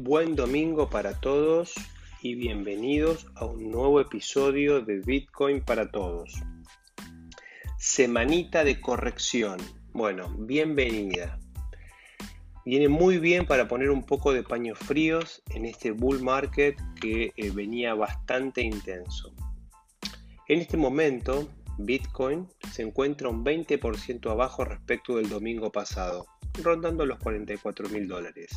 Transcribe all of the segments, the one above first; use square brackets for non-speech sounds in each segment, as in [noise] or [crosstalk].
Buen domingo para todos y bienvenidos a un nuevo episodio de Bitcoin para todos. Semanita de corrección. Bueno, bienvenida. Viene muy bien para poner un poco de paños fríos en este bull market que eh, venía bastante intenso. En este momento, Bitcoin se encuentra un 20% abajo respecto del domingo pasado, rondando los 44 mil dólares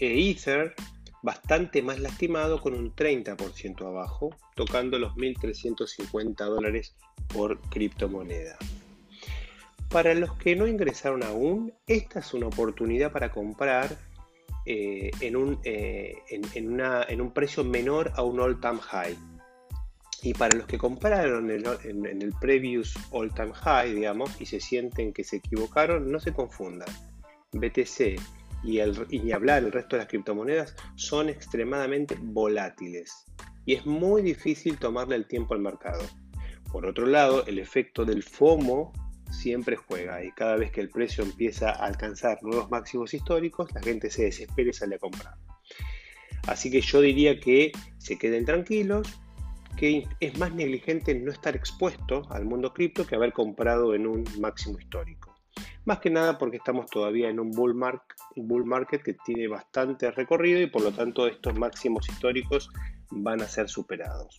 e Ether bastante más lastimado con un 30% abajo, tocando los 1.350 dólares por criptomoneda. Para los que no ingresaron aún, esta es una oportunidad para comprar eh, en, un, eh, en, un, precio menor a un all-time high. Y para los que compraron en, en el previous all-time high, digamos, y se sienten que se equivocaron, no se confundan. BTC y, el, ni hablar el resto de las criptomonedas son extremadamente volátiles y es muy difícil tomarle el tiempo al mercado. Por otro lado, el efecto del FOMO siempre juega y cada vez que el precio empieza a alcanzar nuevos máximos históricos, la gente se desespera y sale a comprar. Así que yo diría que se queden tranquilos, que es más negligente no estar expuesto al mundo cripto que haber comprado en un máximo histórico. Más que nada porque estamos todavía en un bull, market que tiene bastante recorrido y por lo tanto estos máximos históricos van a ser superados.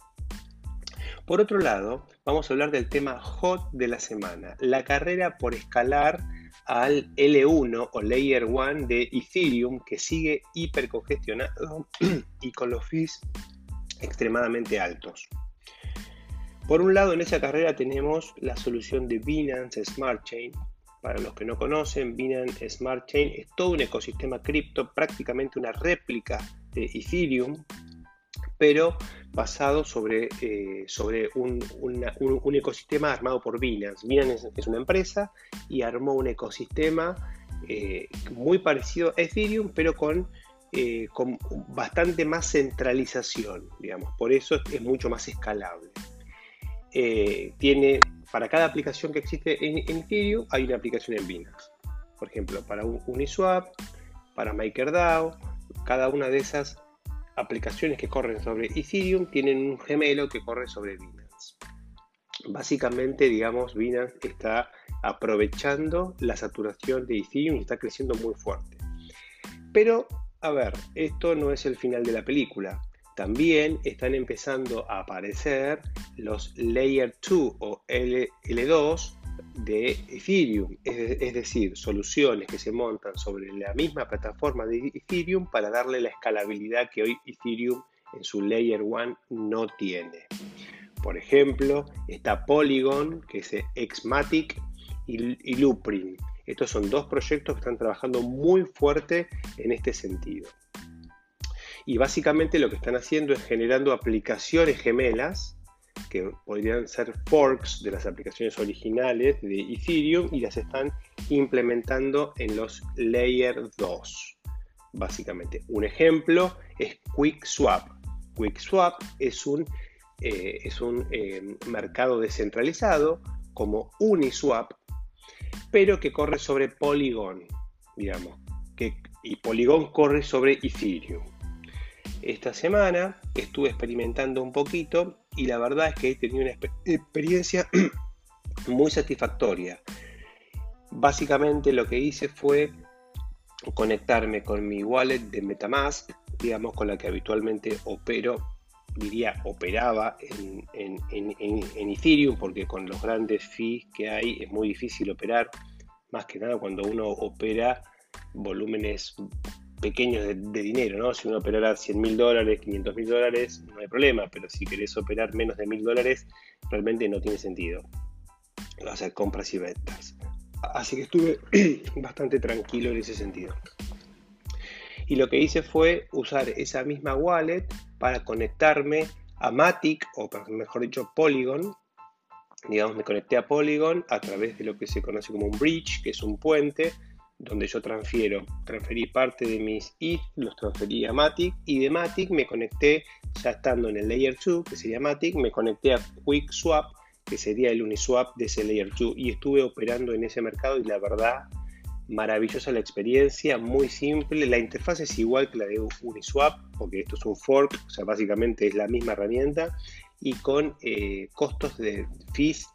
Por otro lado, vamos a hablar del tema hot de la semana, la carrera por escalar al L1 o Layer 1 de Ethereum que sigue hipercongestionado [clears throat] y con los fees extremadamente altos. Por un lado, en esa carrera tenemos la solución de Binance Smart Chain, para los que no conocen, Binance Smart Chain es todo un ecosistema cripto, prácticamente una réplica de Ethereum, pero basado sobre, eh, sobre un, ecosistema armado por Binance. Binance es, una empresa y armó un ecosistema eh, muy parecido a Ethereum, pero con, eh, con bastante más centralización, digamos. Por eso es mucho más escalable. tiene para cada aplicación que existe en, Ethereum hay una aplicación en Binance. Por ejemplo, para Uniswap, para MakerDAO, cada una de esas aplicaciones que corren sobre Ethereum tienen un gemelo que corre sobre Binance. Básicamente, digamos, Binance está aprovechando la saturación de Ethereum y está creciendo muy fuerte. Pero, a ver, esto no es el final de la película. También están empezando a aparecer los Layer 2 o L, 2 de Ethereum, es, decir, soluciones que se montan sobre la misma plataforma de Ethereum para darle la escalabilidad que hoy Ethereum en su Layer 1 no tiene. Por ejemplo, está Polygon, que es Xmatic, y, y Loopring. Estos son dos proyectos que están trabajando muy fuerte en este sentido. Y básicamente lo que están haciendo es generando aplicaciones gemelas que podrían ser forks de las aplicaciones originales de Ethereum y las están implementando en los Layer 2. Básicamente, un ejemplo es QuickSwap. QuickSwap es un, eh, es un eh, mercado descentralizado como Uniswap, pero que corre sobre Polygon, digamos, y Polygon corre sobre Ethereum. Esta semana estuve experimentando un poquito y la verdad es que he tenido una experiencia [clears throat] muy satisfactoria. Básicamente lo que hice fue conectarme con mi wallet de Metamask, digamos con la que habitualmente opero, diría operaba en, en, Ethereum, porque con los grandes fees que hay es muy difícil operar, más que nada cuando uno opera volúmenes pequeños de, dinero, ¿no? Si uno operara 100 mil dólares, 500 mil dólares, no hay problema, pero si querés operar menos de mil dólares, realmente no tiene sentido hacer compras y ventas. Así que estuve [clears throat] bastante tranquilo en ese sentido. Y lo que hice fue usar esa misma wallet para conectarme a Matic, o mejor dicho Polygon. Digamos, me conecté a Polygon a través de lo que se conoce como un bridge, que es un puente, donde yo transfiero, transferí parte de mis ETH, los transferí a Matic y de Matic me conecté, ya estando en el Layer 2, que sería Matic, me conecté a QuickSwap, que sería el Uniswap de ese Layer 2 y estuve operando en ese mercado y la verdad maravillosa la experiencia, muy simple. La interfaz es igual que la de Uniswap, porque esto es un fork, o sea, básicamente es la misma herramienta, y con eh, costos de fees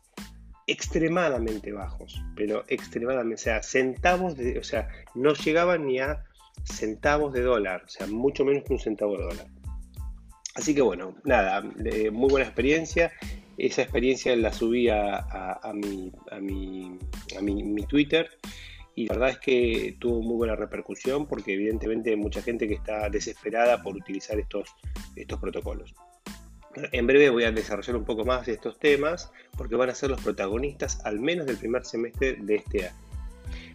extremadamente bajos, pero extremadamente, o sea, centavos de, o sea, no llegaban ni a centavos de dólar, o sea, mucho menos que un centavo de dólar. Así que bueno, nada, muy buena experiencia. Esa experiencia la subí a, mi, a, mi, Twitter y la verdad es que tuvo muy buena repercusión porque evidentemente hay mucha gente que está desesperada por utilizar estos, estos protocolos. En breve voy a desarrollar un poco más de estos temas porque van a ser los protagonistas al menos del primer semestre de este año.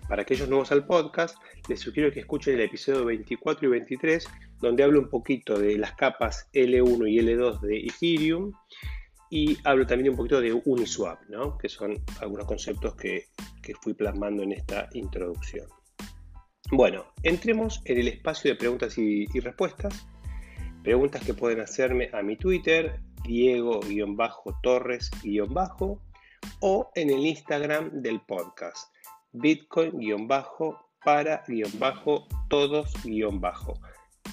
Para aquellos nuevos al podcast, les sugiero que escuchen el episodio 24 y 23, donde hablo un poquito de las capas L1 y L2 de Ethereum y hablo también un poquito de Uniswap, ¿no? que son algunos conceptos que, que fui plasmando en esta introducción. Bueno, entremos en el espacio de preguntas y, y respuestas. Preguntas que pueden hacerme a mi Twitter, Diego-Torres- o en el Instagram del podcast, Bitcoin-para-todos-bajo.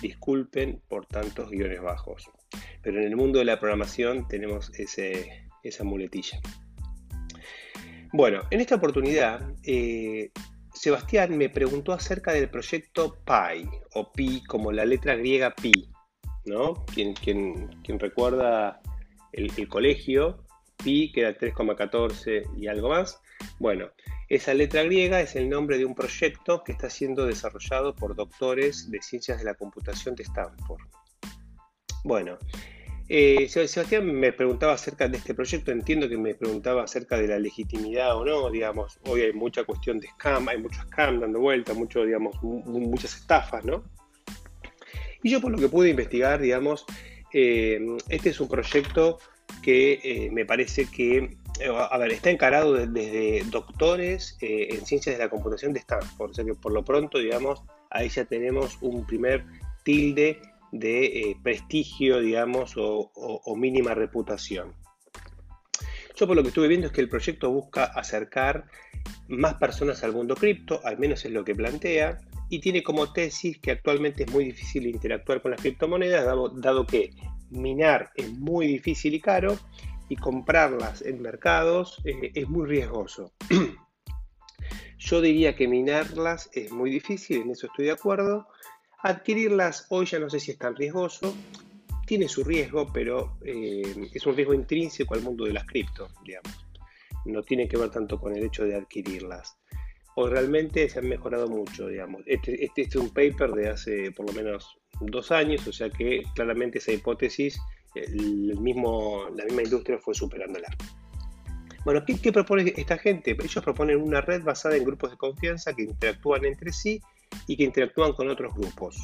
Disculpen por tantos guiones bajos, pero en el mundo de la programación tenemos esa muletilla. Bueno, en esta oportunidad, eh, Sebastián me preguntó acerca del proyecto Pi, o Pi como la letra griega Pi, ¿no? Quien, recuerda el, colegio, pi, que era 3,14 y algo más. Bueno, esa letra griega es el nombre de un proyecto que está siendo desarrollado por doctores de ciencias de la computación de Stanford. Bueno, eh, Sebastián me preguntaba acerca de este proyecto, entiendo que me preguntaba acerca de la legitimidad o no, digamos, hoy hay mucha cuestión de scam, hay mucho scam dando vuelta, mucho, digamos, muchas estafas, ¿no? Y yo por lo que pude investigar, digamos, eh, este es un proyecto que eh, me parece que, eh, a ver, está encarado desde doctores en ciencias de la computación de Stanford, o sea que por lo pronto, digamos, ahí ya tenemos un primer tilde de prestigio, digamos, o, mínima reputación. Yo por lo que estuve viendo es que el proyecto busca acercar más personas al mundo cripto, al menos es lo que plantea, y tiene como tesis que actualmente es muy difícil interactuar con las criptomonedas, dado, que minar es muy difícil y caro y comprarlas en mercados eh, es muy riesgoso. [clears throat] Yo diría que minarlas es muy difícil, en eso estoy de acuerdo. Adquirirlas hoy ya no sé si es tan riesgoso. Tiene su riesgo, pero eh, es un riesgo intrínseco al mundo de las cripto, digamos. No tiene que ver tanto con el hecho de adquirirlas o realmente se han mejorado mucho, digamos. Este, este, es un paper de hace por lo menos dos años, o sea que claramente esa hipótesis, el mismo, la misma industria fue superándola. Bueno, ¿qué, ¿qué, propone esta gente? Ellos proponen una red basada en grupos de confianza que interactúan entre sí y que interactúan con otros grupos.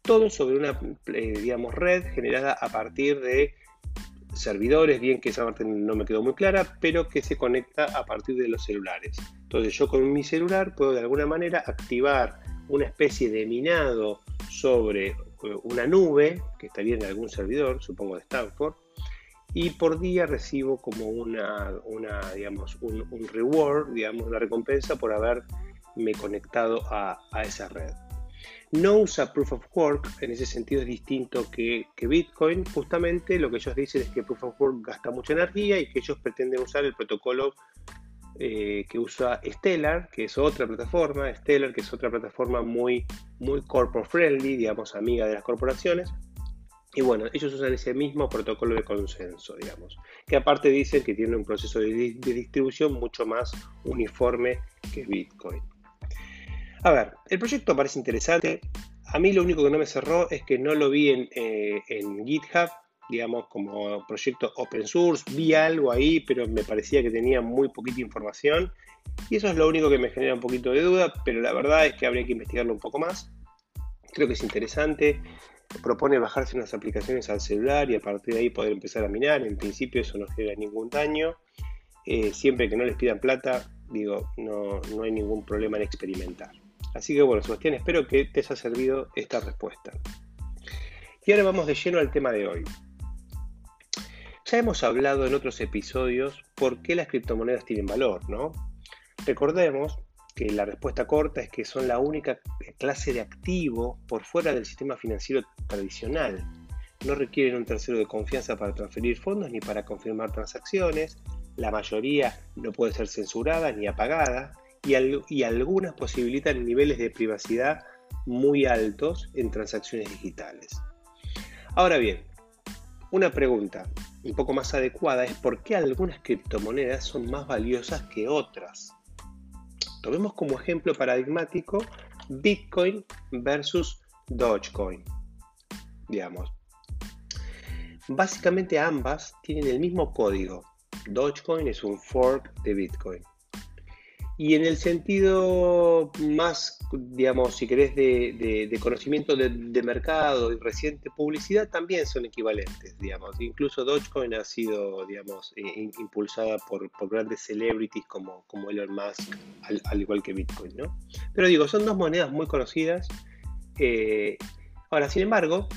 Todo sobre una, eh, digamos, red generada a partir de servidores, bien que esa parte no me quedó muy clara, pero que se conecta a partir de los celulares. Entonces yo con mi celular puedo de alguna manera activar una especie de minado sobre eh, una nube que estaría en algún servidor, supongo de Stanford, y por día recibo como una, una digamos, un, reward, digamos, una recompensa por haberme conectado a esa red no usa Proof of Work, en ese sentido es distinto que, Bitcoin. Justamente lo que ellos dicen es que Proof of Work gasta mucha energía y que ellos pretenden usar el protocolo eh, que usa Stellar, que es otra plataforma, Stellar, que es otra plataforma muy, muy corporate friendly, digamos, amiga de las corporaciones. Y bueno, ellos usan ese mismo protocolo de consenso, digamos, que aparte dicen que tiene un proceso de distribución mucho más uniforme que Bitcoin. A ver, el proyecto parece interesante. A mí lo único que no me cerró es que no lo vi en, eh, GitHub, digamos, como proyecto open source. Vi algo ahí, pero me parecía que tenía muy poquita información. Y eso es lo único que me genera un poquito de duda, pero la verdad es que habría que investigarlo un poco más. Creo que es interesante. Propone bajarse unas aplicaciones al celular y a partir de ahí poder empezar a minar. En principio eso no genera ningún daño. Eh, siempre que no les pidan plata, digo, no, no hay ningún problema en experimentar. Así que bueno, Sebastián, espero que te haya servido esta respuesta. Y ahora vamos de lleno al tema de hoy. Ya hemos hablado en otros episodios por qué las criptomonedas tienen valor, ¿no? Recordemos que la respuesta corta es que son la única clase de activo por fuera del sistema financiero tradicional. No requieren un tercero de confianza para transferir fondos ni para confirmar transacciones. La mayoría no puede ser censurada ni apagada y, algunas posibilitan niveles de privacidad muy altos en transacciones digitales. Ahora bien, una pregunta un poco más adecuada es por qué algunas criptomonedas son más valiosas que otras. Tomemos como ejemplo paradigmático Bitcoin versus Dogecoin. Digamos. Básicamente ambas tienen el mismo código. Dogecoin es un fork de Bitcoin. Y en el sentido más, digamos, si querés, de, conocimiento de, mercado y reciente publicidad, también son equivalentes, digamos. Incluso Dogecoin ha sido, digamos, eh, impulsada por, grandes celebrities como, como Elon Musk, al, igual que Bitcoin, ¿no? Pero digo, son dos monedas muy conocidas. Eh, ahora, sin embargo,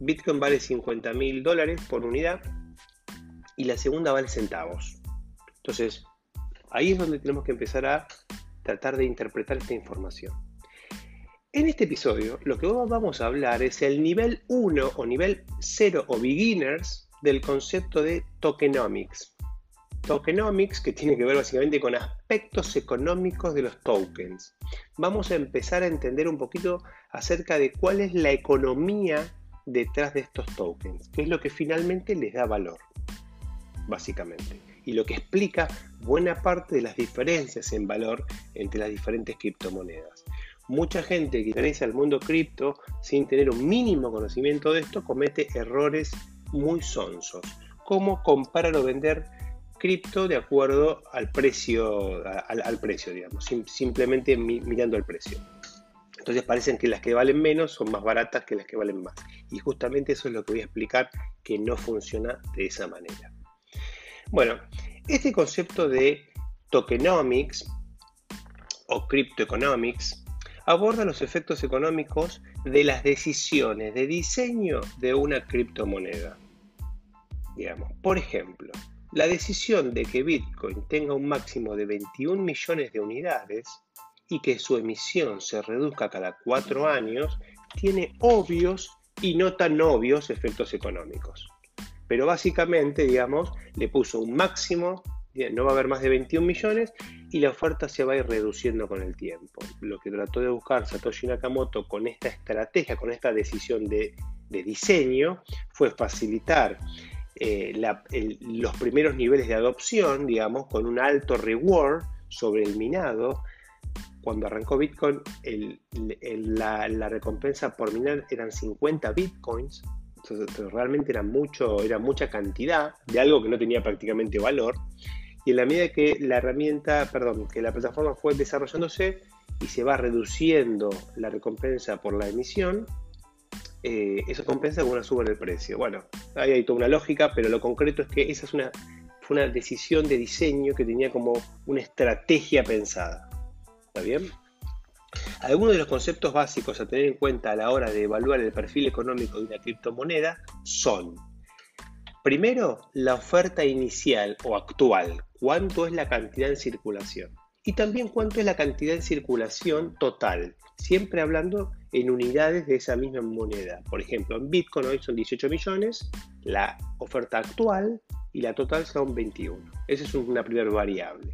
Bitcoin vale 50 mil dólares por unidad y la segunda vale centavos. Entonces, Ahí es donde tenemos que empezar a tratar de interpretar esta información. En este episodio lo que vamos a hablar es el nivel 1 o nivel 0 o beginners del concepto de tokenomics. Tokenomics que tiene que ver básicamente con aspectos económicos de los tokens. Vamos a empezar a entender un poquito acerca de cuál es la economía detrás de estos tokens, qué es lo que finalmente les da valor, básicamente y lo que explica buena parte de las diferencias en valor entre las diferentes criptomonedas. Mucha gente que interesa al mundo cripto sin tener un mínimo conocimiento de esto comete errores muy sonsos, como comprar o vender cripto de acuerdo al precio, al, precio digamos, simplemente mirando el precio. Entonces parecen que las que valen menos son más baratas que las que valen más. Y justamente eso es lo que voy a explicar que no funciona de esa manera. Bueno, este concepto de tokenomics o cryptoeconomics aborda los efectos económicos de las decisiones de diseño de una criptomoneda. Digamos, por ejemplo, la decisión de que Bitcoin tenga un máximo de 21 millones de unidades y que su emisión se reduzca cada cuatro años tiene obvios y no tan obvios efectos económicos. Pero básicamente, digamos, le puso un máximo, no va a haber más de 21 millones y la oferta se va a ir reduciendo con el tiempo. Lo que trató de buscar Satoshi Nakamoto con esta estrategia, con esta decisión de, diseño, fue facilitar eh, los primeros niveles de adopción, digamos, con un alto reward sobre el minado. Cuando arrancó Bitcoin, la, la recompensa por minar eran 50 bitcoins, realmente era, mucho, era mucha cantidad de algo que no tenía prácticamente valor. Y en la medida que la herramienta, perdón, que la plataforma fue desarrollándose y se va reduciendo la recompensa por la emisión, eh, eso compensa con una suba en el precio. Bueno, ahí hay toda una lógica, pero lo concreto es que esa es una, fue una decisión de diseño que tenía como una estrategia pensada. ¿Está bien? Algunos de los conceptos básicos a tener en cuenta a la hora de evaluar el perfil económico de una criptomoneda son, primero, la oferta inicial o actual, cuánto es la cantidad en circulación. Y también cuánto es la cantidad en circulación total, siempre hablando en unidades de esa misma moneda. Por ejemplo, en Bitcoin hoy son 18 millones, la oferta actual y la total son 21. Esa es una primera variable.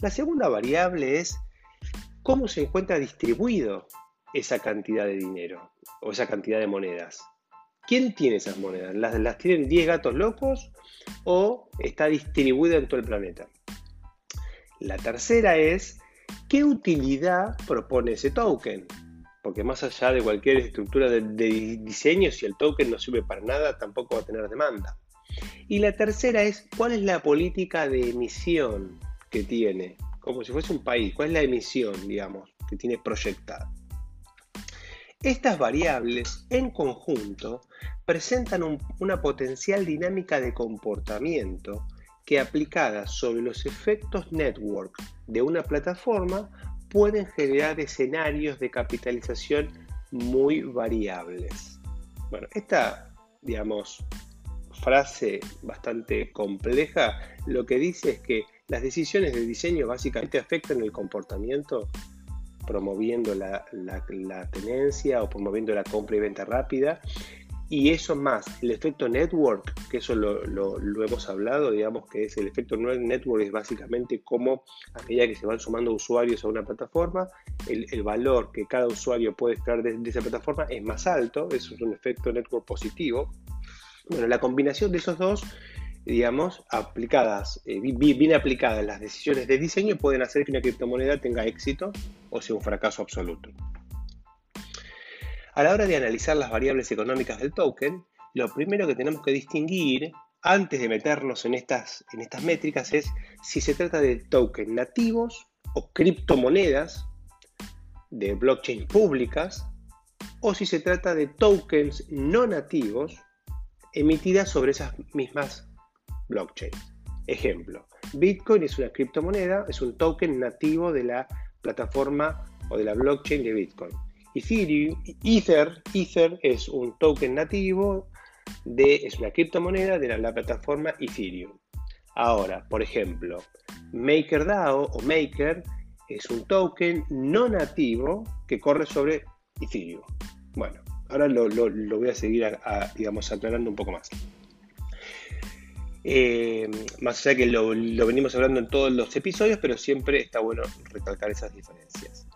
La segunda variable es cómo se encuentra distribuido esa cantidad de dinero o esa cantidad de monedas. ¿Quién tiene esas monedas? ¿Las, tienen 10 gatos locos o está distribuida en todo el planeta? La tercera es, ¿qué utilidad propone ese token? Porque más allá de cualquier estructura de, de diseño, si el token no sirve para nada, tampoco va a tener demanda. Y la tercera es, ¿cuál es la política de emisión que tiene? Como si fuese un país, cuál es la emisión, digamos, que tiene proyectada. Estas variables en conjunto presentan una potencial dinámica de comportamiento que aplicadas sobre los efectos network de una plataforma pueden generar escenarios de capitalización muy variables. Bueno, esta, digamos, frase bastante compleja lo que dice es que Las decisiones de diseño básicamente afectan el comportamiento promoviendo la, tenencia o promoviendo la compra y venta rápida. Y eso más, el efecto network, que eso lo, hemos hablado, digamos que es el efecto network, es básicamente cómo a medida que se van sumando usuarios a una plataforma, el, valor que cada usuario puede extraer de, esa plataforma es más alto, es un efecto network positivo. Bueno, la combinación de esos dos digamos, aplicadas, eh, bien aplicadas las decisiones de diseño pueden hacer que una criptomoneda tenga éxito o sea un fracaso absoluto. A la hora de analizar las variables económicas del token, lo primero que tenemos que distinguir antes de meternos en estas, en estas métricas es si se trata de tokens nativos o criptomonedas de blockchain públicas o si se trata de tokens no nativos emitidas sobre esas mismas blockchains. Ejemplo, Bitcoin es una criptomoneda, es un token nativo de la plataforma o de la blockchain de Bitcoin. Ethereum, Ether, Ether es un token nativo de, es una criptomoneda de la, plataforma Ethereum. Ahora, por ejemplo, MakerDAO o Maker es un token no nativo que corre sobre Ethereum. Bueno, ahora lo, voy a seguir, digamos, aclarando un poco más. Eh, más allá que lo, venimos hablando en todos los episodios, pero siempre está bueno recalcar esas diferencias.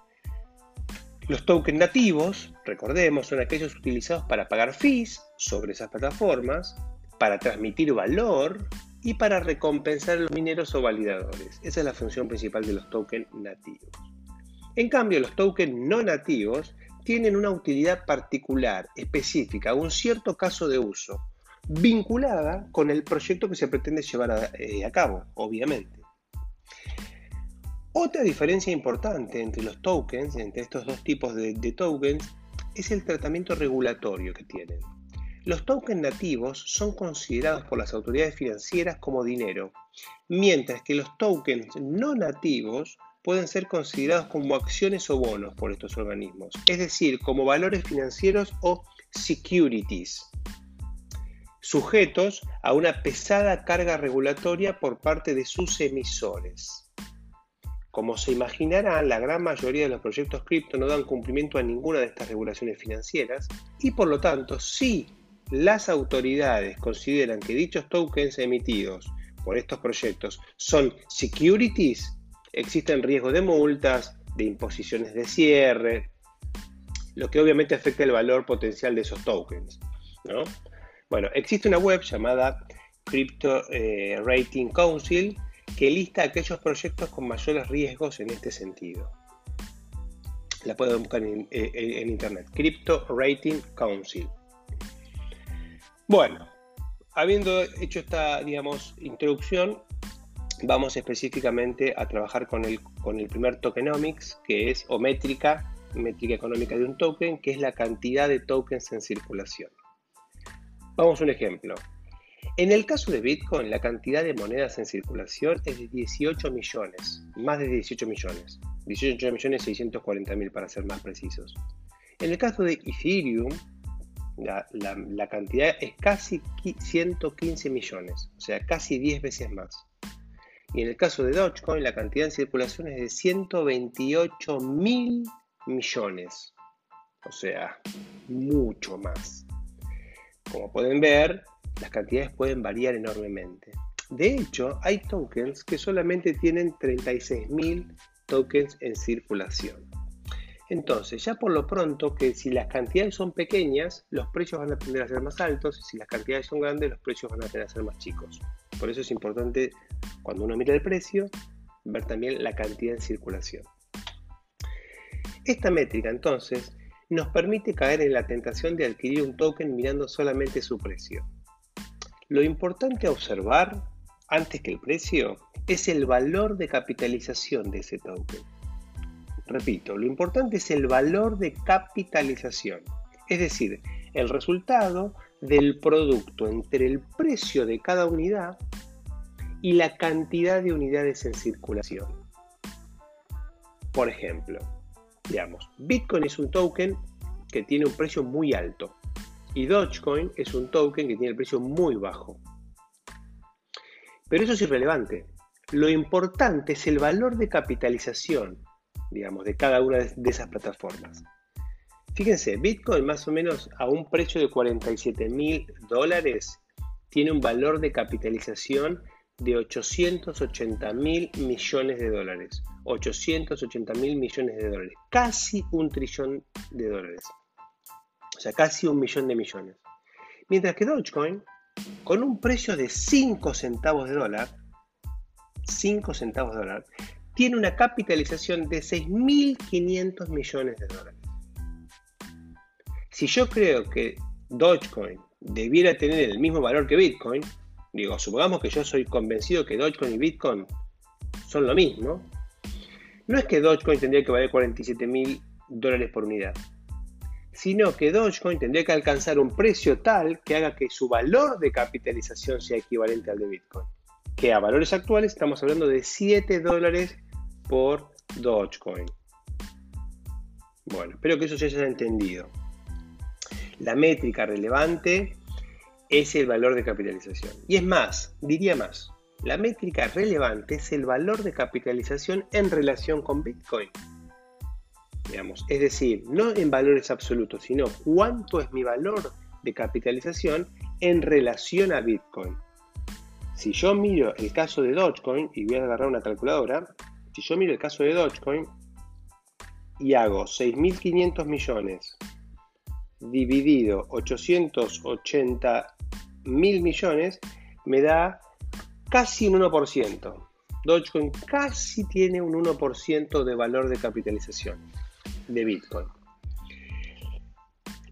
Los tokens nativos, recordemos, son aquellos utilizados para pagar fees sobre esas plataformas, para transmitir valor y para recompensar a los mineros o validadores. Esa es la función principal de los tokens nativos. En cambio, los tokens no nativos tienen una utilidad particular, específica, un cierto caso de uso, vinculada con el proyecto que se pretende llevar a, eh, cabo, obviamente. Otra diferencia importante entre los tokens, entre estos dos tipos de, tokens, es el tratamiento regulatorio que tienen. Los tokens nativos son considerados por las autoridades financieras como dinero, mientras que los tokens no nativos pueden ser considerados como acciones o bonos por estos organismos, es decir, como valores financieros o securities sujetos a una pesada carga regulatoria por parte de sus emisores. Como se imaginarán, la gran mayoría de los proyectos cripto no dan cumplimiento a ninguna de estas regulaciones financieras y por lo tanto, si las autoridades consideran que dichos tokens emitidos por estos proyectos son securities, existen riesgos de multas, de imposiciones de cierre, lo que obviamente afecta el valor potencial de esos tokens. ¿no? Bueno, existe una web llamada Crypto eh, Rating Council que lista aquellos proyectos con mayores riesgos en este sentido. La pueden buscar en, eh, internet. Crypto Rating Council. Bueno, habiendo hecho esta, digamos, introducción, vamos específicamente a trabajar con el, con el primer tokenomics, que es, o métrica, métrica económica de un token, que es la cantidad de tokens en circulación. Vamos a un ejemplo. En el caso de Bitcoin, la cantidad de monedas en circulación es de 18 millones, más de 18 millones, 18 millones 640 mil para ser más precisos. En el caso de Ethereum, la, cantidad es casi 115 millones, o sea, casi 10 veces más. Y en el caso de Dogecoin, la cantidad en circulación es de 128 mil millones, o sea, mucho más. Como pueden ver, las cantidades pueden variar enormemente. De hecho, hay tokens que solamente tienen 36.000 tokens en circulación. Entonces, ya por lo pronto, que si las cantidades son pequeñas, los precios van a tender a ser más altos, y si las cantidades son grandes, los precios van a tender a ser más chicos. Por eso es importante, cuando uno mira el precio, ver también la cantidad en circulación. Esta métrica, entonces, nos permite caer en la tentación de adquirir un token mirando solamente su precio. Lo importante a observar, antes que el precio, es el valor de capitalización de ese token. Repito, lo importante es el valor de capitalización, es decir, el resultado del producto entre el precio de cada unidad y la cantidad de unidades en circulación. Por ejemplo, Digamos, Bitcoin es un token que tiene un precio muy alto y Dogecoin es un token que tiene el precio muy bajo. Pero eso es irrelevante. Lo importante es el valor de capitalización, digamos, de cada una de esas plataformas. Fíjense, Bitcoin más o menos a un precio de 47 mil dólares tiene un valor de capitalización de 880 mil millones de dólares. 880 mil millones de dólares. Casi un trillón de dólares. O sea, casi un millón de millones. Mientras que Dogecoin, con un precio de 5 centavos de dólar, 5 centavos de dólar, tiene una capitalización de 6.500 millones de dólares. Si yo creo que Dogecoin debiera tener el mismo valor que Bitcoin, digo, supongamos que yo soy convencido que Dogecoin y Bitcoin son lo mismo, no es que Dogecoin tendría que valer 47 mil dólares por unidad, sino que Dogecoin tendría que alcanzar un precio tal que haga que su valor de capitalización sea equivalente al de Bitcoin. Que a valores actuales estamos hablando de 7 dólares por Dogecoin. Bueno, espero que eso se haya entendido. La métrica relevante es el valor de capitalización. Y es más, diría más, la métrica relevante es el valor de capitalización en relación con Bitcoin. Digamos, es decir, no en valores absolutos, sino cuánto es mi valor de capitalización en relación a Bitcoin. Si yo miro el caso de Dogecoin, y voy a agarrar una calculadora, si yo miro el caso de Dogecoin y hago 6.500 millones dividido 880 mil millones, me da casi un 1%. Dogecoin casi tiene un 1% de valor de capitalización de Bitcoin.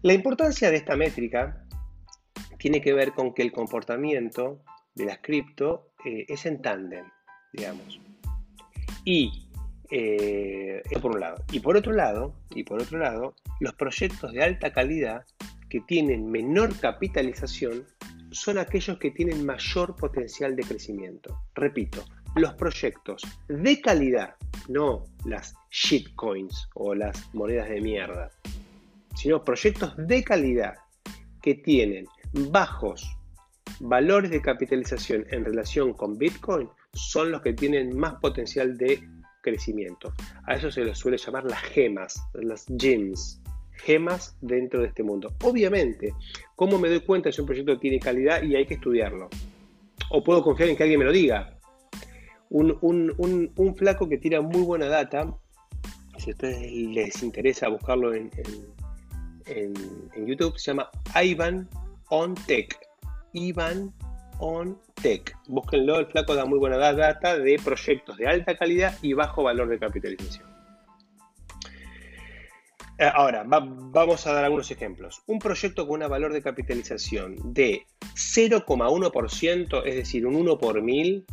La importancia de esta métrica tiene que ver con que el comportamiento de las cripto eh, es en tándem, digamos. Y eh, por un lado. Y por otro lado, y por otro lado, los proyectos de alta calidad que tienen menor capitalización son aquellos que tienen mayor potencial de crecimiento. Repito, los proyectos de calidad, no las shitcoins o las monedas de mierda, sino proyectos de calidad que tienen bajos valores de capitalización en relación con Bitcoin son los que tienen más potencial de crecimiento. A eso se les suele llamar las gemas, las gems, gemas dentro de este mundo. Obviamente, ¿cómo me doy cuenta si un proyecto tiene calidad y hay que estudiarlo? O puedo confiar en que alguien me lo diga. Un, flaco que tira muy buena data, si a ustedes les interesa buscarlo en, YouTube, se llama Ivan on Tech. Ivan on Tech. Búsquenlo, el flaco da muy buena data de proyectos de alta calidad y bajo valor de capitalización. Eh, ahora, vamos a dar algunos ejemplos. Un proyecto con un valor de capitalización de 0,1%, es decir, un 1 por 1000,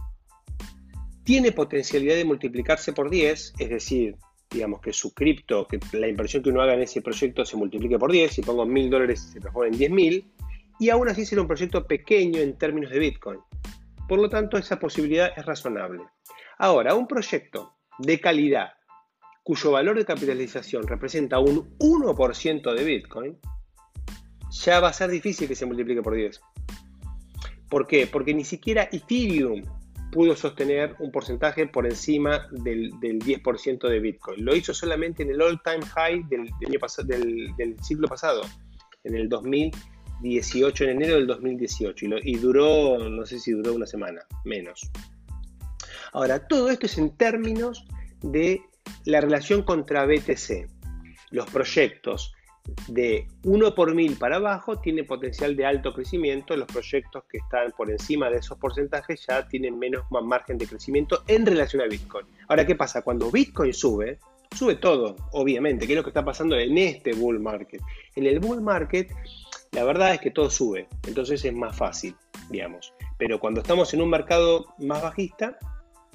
tiene potencialidad de multiplicarse por 10, es decir, digamos que su cripto, que la inversión que uno haga en ese proyecto se multiplique por 10, si pongo 1000 dólares se transforma en 10.000, y aún así será un proyecto pequeño en términos de Bitcoin. Por lo tanto, esa posibilidad es razonable. Ahora, un proyecto de calidad cuyo valor de capitalización representa un 1% de Bitcoin, ya va a ser difícil que se multiplique por 10. ¿Por qué? Porque ni siquiera Ethereum pudo sostener un porcentaje por encima del, 10% de Bitcoin. Lo hizo solamente en el all-time high del, del, del, siglo pasado, en el 2000 18, en enero del 2018 y, duró, no sé si duró una semana, menos. Ahora, todo esto es en términos de la relación contra BTC. Los proyectos de 1 por 1000 para abajo tienen potencial de alto crecimiento, los proyectos que están por encima de esos porcentajes ya tienen menos margen de crecimiento en relación a Bitcoin. Ahora, ¿qué pasa? Cuando Bitcoin sube, sube todo, obviamente, que es lo que está pasando en este bull market. En el bull market la verdad es que todo sube, entonces es más fácil, digamos. Pero cuando estamos en un mercado más bajista,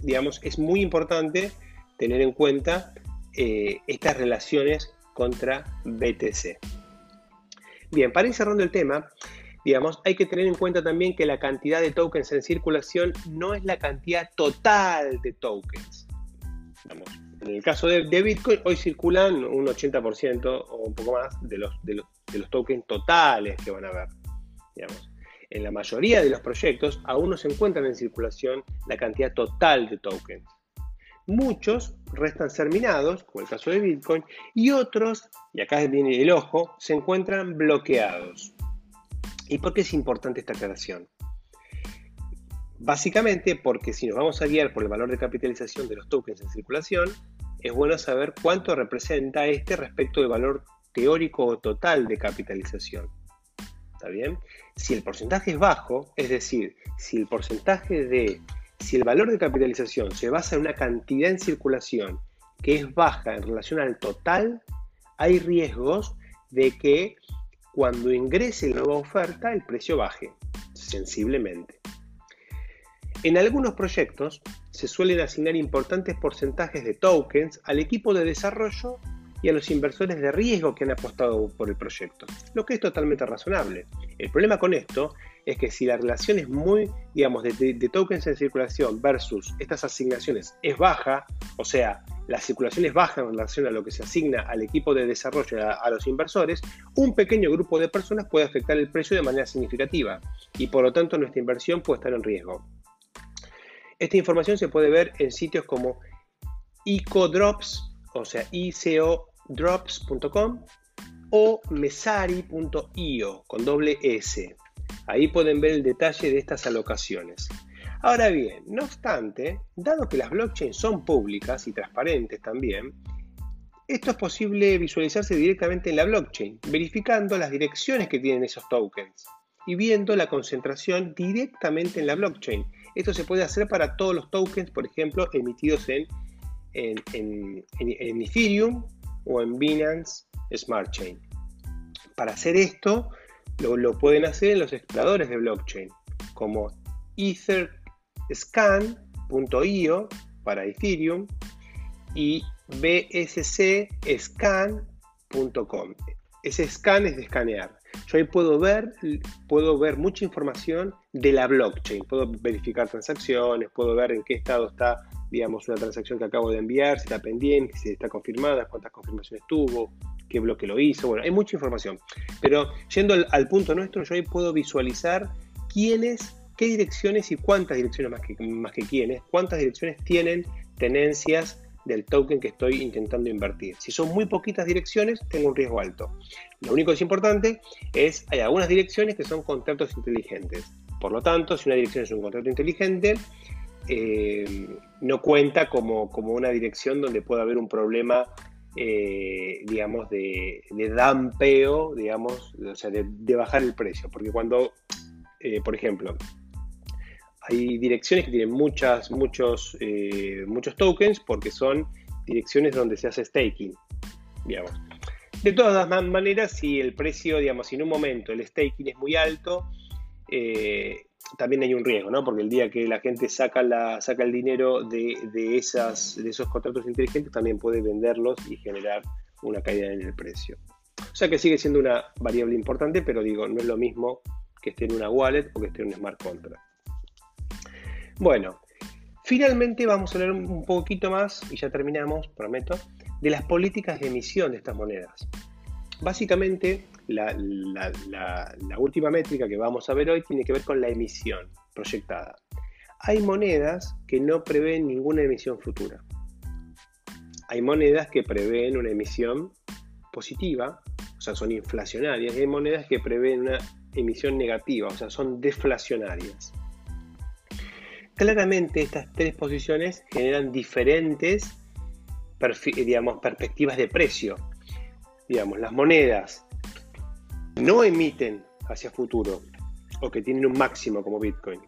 digamos, es muy importante tener en cuenta eh, estas relaciones contra BTC. Bien, para ir cerrando el tema, digamos, hay que tener en cuenta también que la cantidad de tokens en circulación no es la cantidad total de tokens. en el caso de, Bitcoin, hoy circulan un 80% o un poco más de los, de los de los tokens totales que van a haber. En la mayoría de los proyectos aún no se encuentran en circulación la cantidad total de tokens. Muchos restan ser minados, como el caso de Bitcoin, y otros, y acá viene el ojo, se encuentran bloqueados. ¿Y por qué es importante esta aclaración? Básicamente porque si nos vamos a guiar por el valor de capitalización de los tokens en circulación, es bueno saber cuánto representa este respecto del valor teórico o total de capitalización. ¿Está bien? Si el porcentaje es bajo, es decir, si el porcentaje de, si el valor de capitalización se basa en una cantidad en circulación que es baja en relación al total, hay riesgos de que cuando ingrese nueva oferta el precio baje sensiblemente. En algunos proyectos se suelen asignar importantes porcentajes de tokens al equipo de desarrollo y a los inversores de riesgo que han apostado por el proyecto, lo que es totalmente razonable. El problema con esto es que si la relación es muy, digamos, de, tokens en circulación versus estas asignaciones es baja, o sea, la circulación es baja en relación a lo que se asigna al equipo de desarrollo a, a los inversores, un pequeño grupo de personas puede afectar el precio de manera significativa y por lo tanto nuestra inversión puede estar en riesgo. Esta información se puede ver en sitios como ecodrops, o sea, icodrops.com o mesari.io con doble S. Ahí pueden ver el detalle de estas alocaciones. Ahora bien, no obstante, dado que las blockchains son públicas y transparentes también, esto es posible visualizarse directamente en la blockchain, verificando las direcciones que tienen esos tokens y viendo la concentración directamente en la blockchain esto se puede hacer para todos los tokens, por ejemplo, emitidos en, Ethereum o en Binance Smart Chain. Para hacer esto, lo, pueden hacer en los exploradores de blockchain, como etherscan.io para Ethereum y bscscan.com. Ese scan es de escanear. Yo ahí puedo ver, puedo ver mucha información de la blockchain. Puedo verificar transacciones, puedo ver en qué estado está, digamos, una transacción que acabo de enviar, si está pendiente, si está confirmada, cuántas confirmaciones tuvo, qué bloque lo hizo. Bueno, hay mucha información. Pero yendo al, punto nuestro, yo ahí puedo visualizar quiénes, qué direcciones y cuántas direcciones más que, más que quiénes, cuántas direcciones tienen tenencias del token que estoy intentando invertir. Si son muy poquitas direcciones, tengo un riesgo alto. Lo único que es importante es, hay algunas direcciones que son contratos inteligentes. Por lo tanto, si una dirección es un contrato inteligente, eh, no cuenta como, como, una dirección donde pueda haber un problema, eh, digamos, de, de, dampeo, digamos, o sea, de, bajar el precio. Porque cuando, eh, por ejemplo, hay direcciones que tienen muchas, muchos, muchos tokens porque son direcciones donde se hace staking, digamos. De todas maneras, si el precio, digamos, en un momento el staking es muy alto, eh, también hay un riesgo, ¿no? Porque el día que la gente saca, la, saca el dinero de, esas, de esos contratos inteligentes, también puede venderlos y generar una caída en el precio. O sea que sigue siendo una variable importante, pero digo, no es lo mismo que esté en una wallet o que esté en un smart contract. Bueno, finalmente vamos a hablar un poquito más, y ya terminamos, prometo, de las políticas de emisión de estas monedas. Básicamente, la, última métrica que vamos a ver hoy tiene que ver con la emisión proyectada. Hay monedas que no prevén ninguna emisión futura. Hay monedas que prevén una emisión positiva, o sea, son inflacionarias, y hay monedas que prevén una emisión negativa, o sea, son deflacionarias. Claramente estas tres posiciones generan diferentes digamos, perspectivas de precio digamos, las monedas no emiten hacia futuro o que tienen un máximo como Bitcoin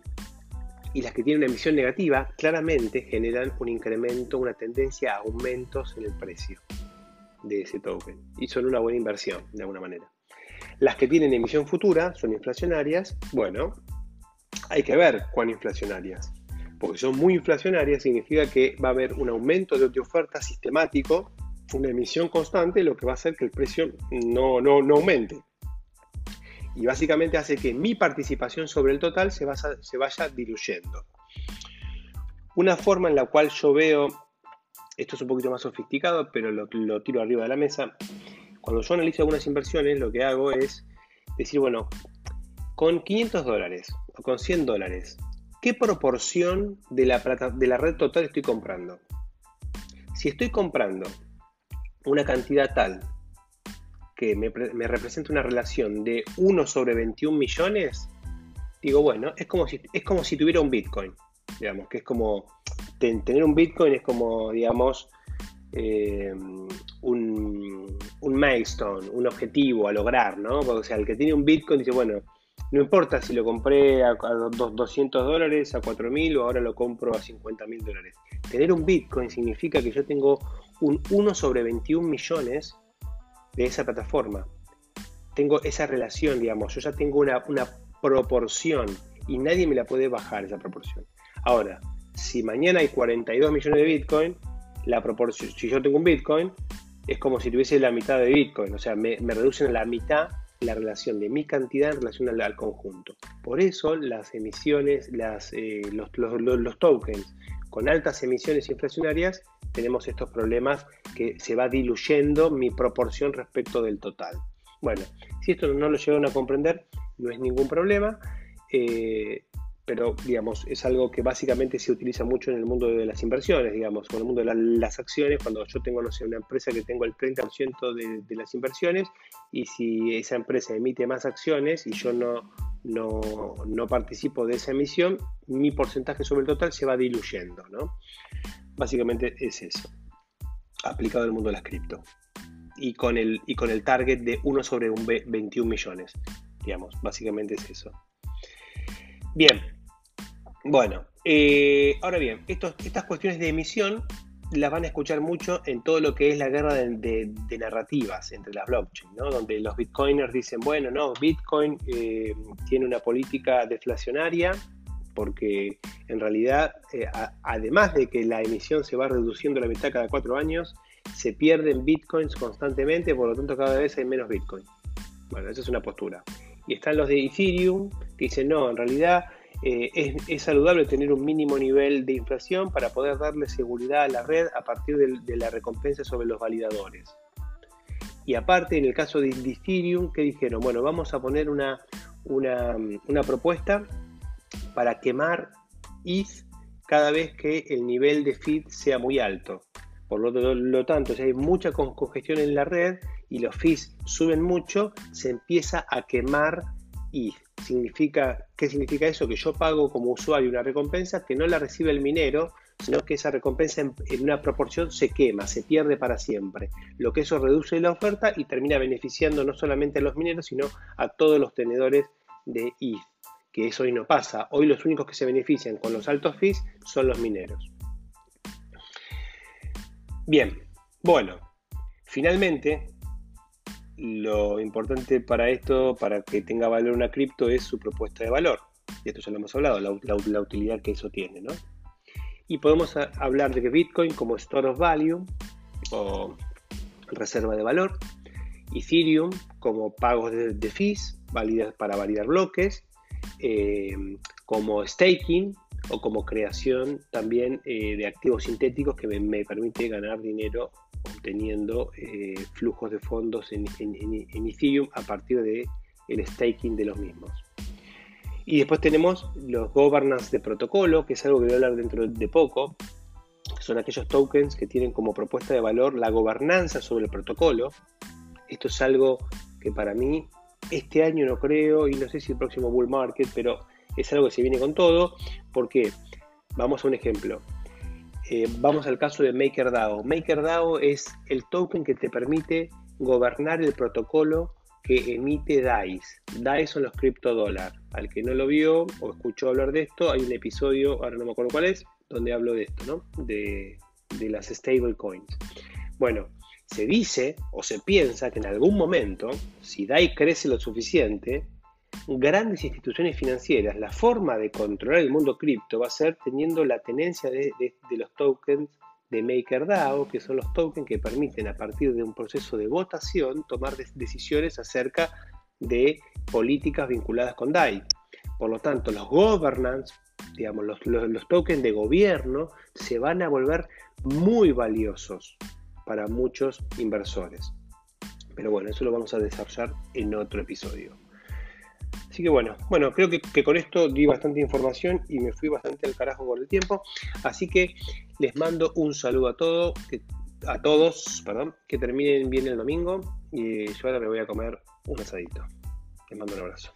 y las que tienen una emisión negativa claramente generan un incremento, una tendencia a aumentos en el precio de ese token y son una buena inversión de alguna manera. Las que tienen emisión futura son inflacionarias, bueno, hay que ver cuán inflacionarias, porque son muy inflacionarias significa que va a haber un aumento de oferta sistemático una emisión constante, lo que va a hacer que el precio no, no, no aumente. Y básicamente hace que mi participación sobre el total se, se vaya diluyendo. Una forma en la cual yo veo, esto es un poquito más sofisticado, pero lo, lo tiro arriba de la mesa, cuando yo analizo algunas inversiones, lo que hago es decir, bueno, con 500 dólares o con 100 dólares, ¿qué proporción de la, de la red total estoy comprando? Si estoy comprando una cantidad tal que me, representa una relación de 1 sobre 21 millones, digo, bueno, es como si, es como si tuviera un Bitcoin, digamos, que es como, tener un Bitcoin es como, digamos, eh, un, un, milestone, un objetivo a lograr, ¿no? o sea, el que tiene un Bitcoin dice, bueno, no importa si lo compré a, 200 dólares, a 4.000 o ahora lo compro a 50.000 dólares. Tener un Bitcoin significa que yo tengo un 1 sobre 21 millones de esa plataforma. Tengo esa relación, digamos, yo ya tengo una, una proporción y nadie me la puede bajar esa proporción. Ahora, si mañana hay 42 millones de Bitcoin, la proporción, si yo tengo un Bitcoin, es como si tuviese la mitad de Bitcoin, o sea, me, reducen a la mitad la relación de mi cantidad en relación al, conjunto. Por eso las emisiones, las, eh, los, los, tokens con altas emisiones inflacionarias, tenemos estos problemas que se va diluyendo mi proporción respecto del total. Bueno, si esto no lo llegan a comprender, no es ningún problema. Eh, pero digamos, es algo que básicamente se utiliza mucho en el mundo de las inversiones, digamos, en el mundo de las acciones, cuando yo tengo, no sé, una empresa que tengo el 30% de, de, las inversiones y si esa empresa emite más acciones y yo no, no, no, participo de esa emisión, mi porcentaje sobre el total se va diluyendo, ¿no? Básicamente es eso, aplicado al mundo de las cripto. Y con el, y con el target de 1 sobre un 21 millones, digamos, básicamente es eso. Bien, bueno, eh, ahora bien, estas cuestiones de emisión las van a escuchar mucho en todo lo que es la guerra de, narrativas entre las blockchains, ¿no? donde los bitcoiners dicen, bueno, no, Bitcoin eh, tiene una política deflacionaria porque en realidad, eh, además de que la emisión se va reduciendo a la mitad cada cuatro años, se pierden bitcoins constantemente, por lo tanto cada vez hay menos bitcoin. Bueno, esa es una postura. Y están los de Ethereum que dicen, no, en realidad eh, es, saludable tener un mínimo nivel de inflación para poder darle seguridad a la red a partir de, la recompensa sobre los validadores. Y aparte, en el caso de, Ethereum, que dijeron? Bueno, vamos a poner una, una, propuesta para quemar ETH cada vez que el nivel de feed sea muy alto. Por lo, tanto, si hay mucha congestión en la red y los fees suben mucho, se empieza a quemar ETH significa, ¿qué significa eso? Que yo pago como usuario una recompensa que no la recibe el minero, sino que esa recompensa en, una proporción se quema, se pierde para siempre. Lo que eso reduce la oferta y termina beneficiando no solamente a los mineros, sino a todos los tenedores de ETH, que eso hoy no pasa. Hoy los únicos que se benefician con los altos fees son los mineros. Bien, bueno, finalmente lo importante para esto, para que tenga valor una cripto, es su propuesta de valor. Y esto ya lo hemos hablado, la, utilidad que eso tiene, ¿no? Y podemos hablar de Bitcoin como store of value o reserva de valor, Ethereum como pagos de, fees para validar bloques, eh, como staking o como creación también eh, de activos sintéticos que me permite ganar dinero obteniendo eh, flujos de fondos en, Ethereum a partir del el staking de los mismos. Y después tenemos los governance de protocolo, que es algo que voy a hablar dentro de poco, son aquellos tokens que tienen como propuesta de valor la gobernanza sobre el protocolo. Esto es algo que para mí este año no creo y no sé si el próximo bull market, pero es algo que se viene con todo, porque vamos a un ejemplo. Eh, vamos al caso de MakerDAO. MakerDAO es el token que te permite gobernar el protocolo que emite DAIs. DAIs son los criptodólares. Al que no lo vio o escuchó hablar de esto, hay un episodio, ahora no me acuerdo cuál es, donde hablo de esto, ¿no? De, de las stablecoins. Bueno, se dice o se piensa que en algún momento, si DAI crece lo suficiente, grandes instituciones financieras, la forma de controlar el mundo cripto va a ser teniendo la tenencia de, los tokens de MakerDAO, que son los tokens que permiten a partir de un proceso de votación tomar decisiones acerca de políticas vinculadas con DAI. Por lo tanto, los governance, digamos, los, los tokens de gobierno se van a volver muy valiosos para muchos inversores. Pero bueno, eso lo vamos a desarrollar en otro episodio. Así que bueno, bueno, creo que, con esto di bastante información y me fui bastante al carajo con el tiempo. Así que les mando un saludo a todos, a todos, perdón, que terminen bien el domingo y yo ahora me voy a comer un asadito. Les mando un abrazo.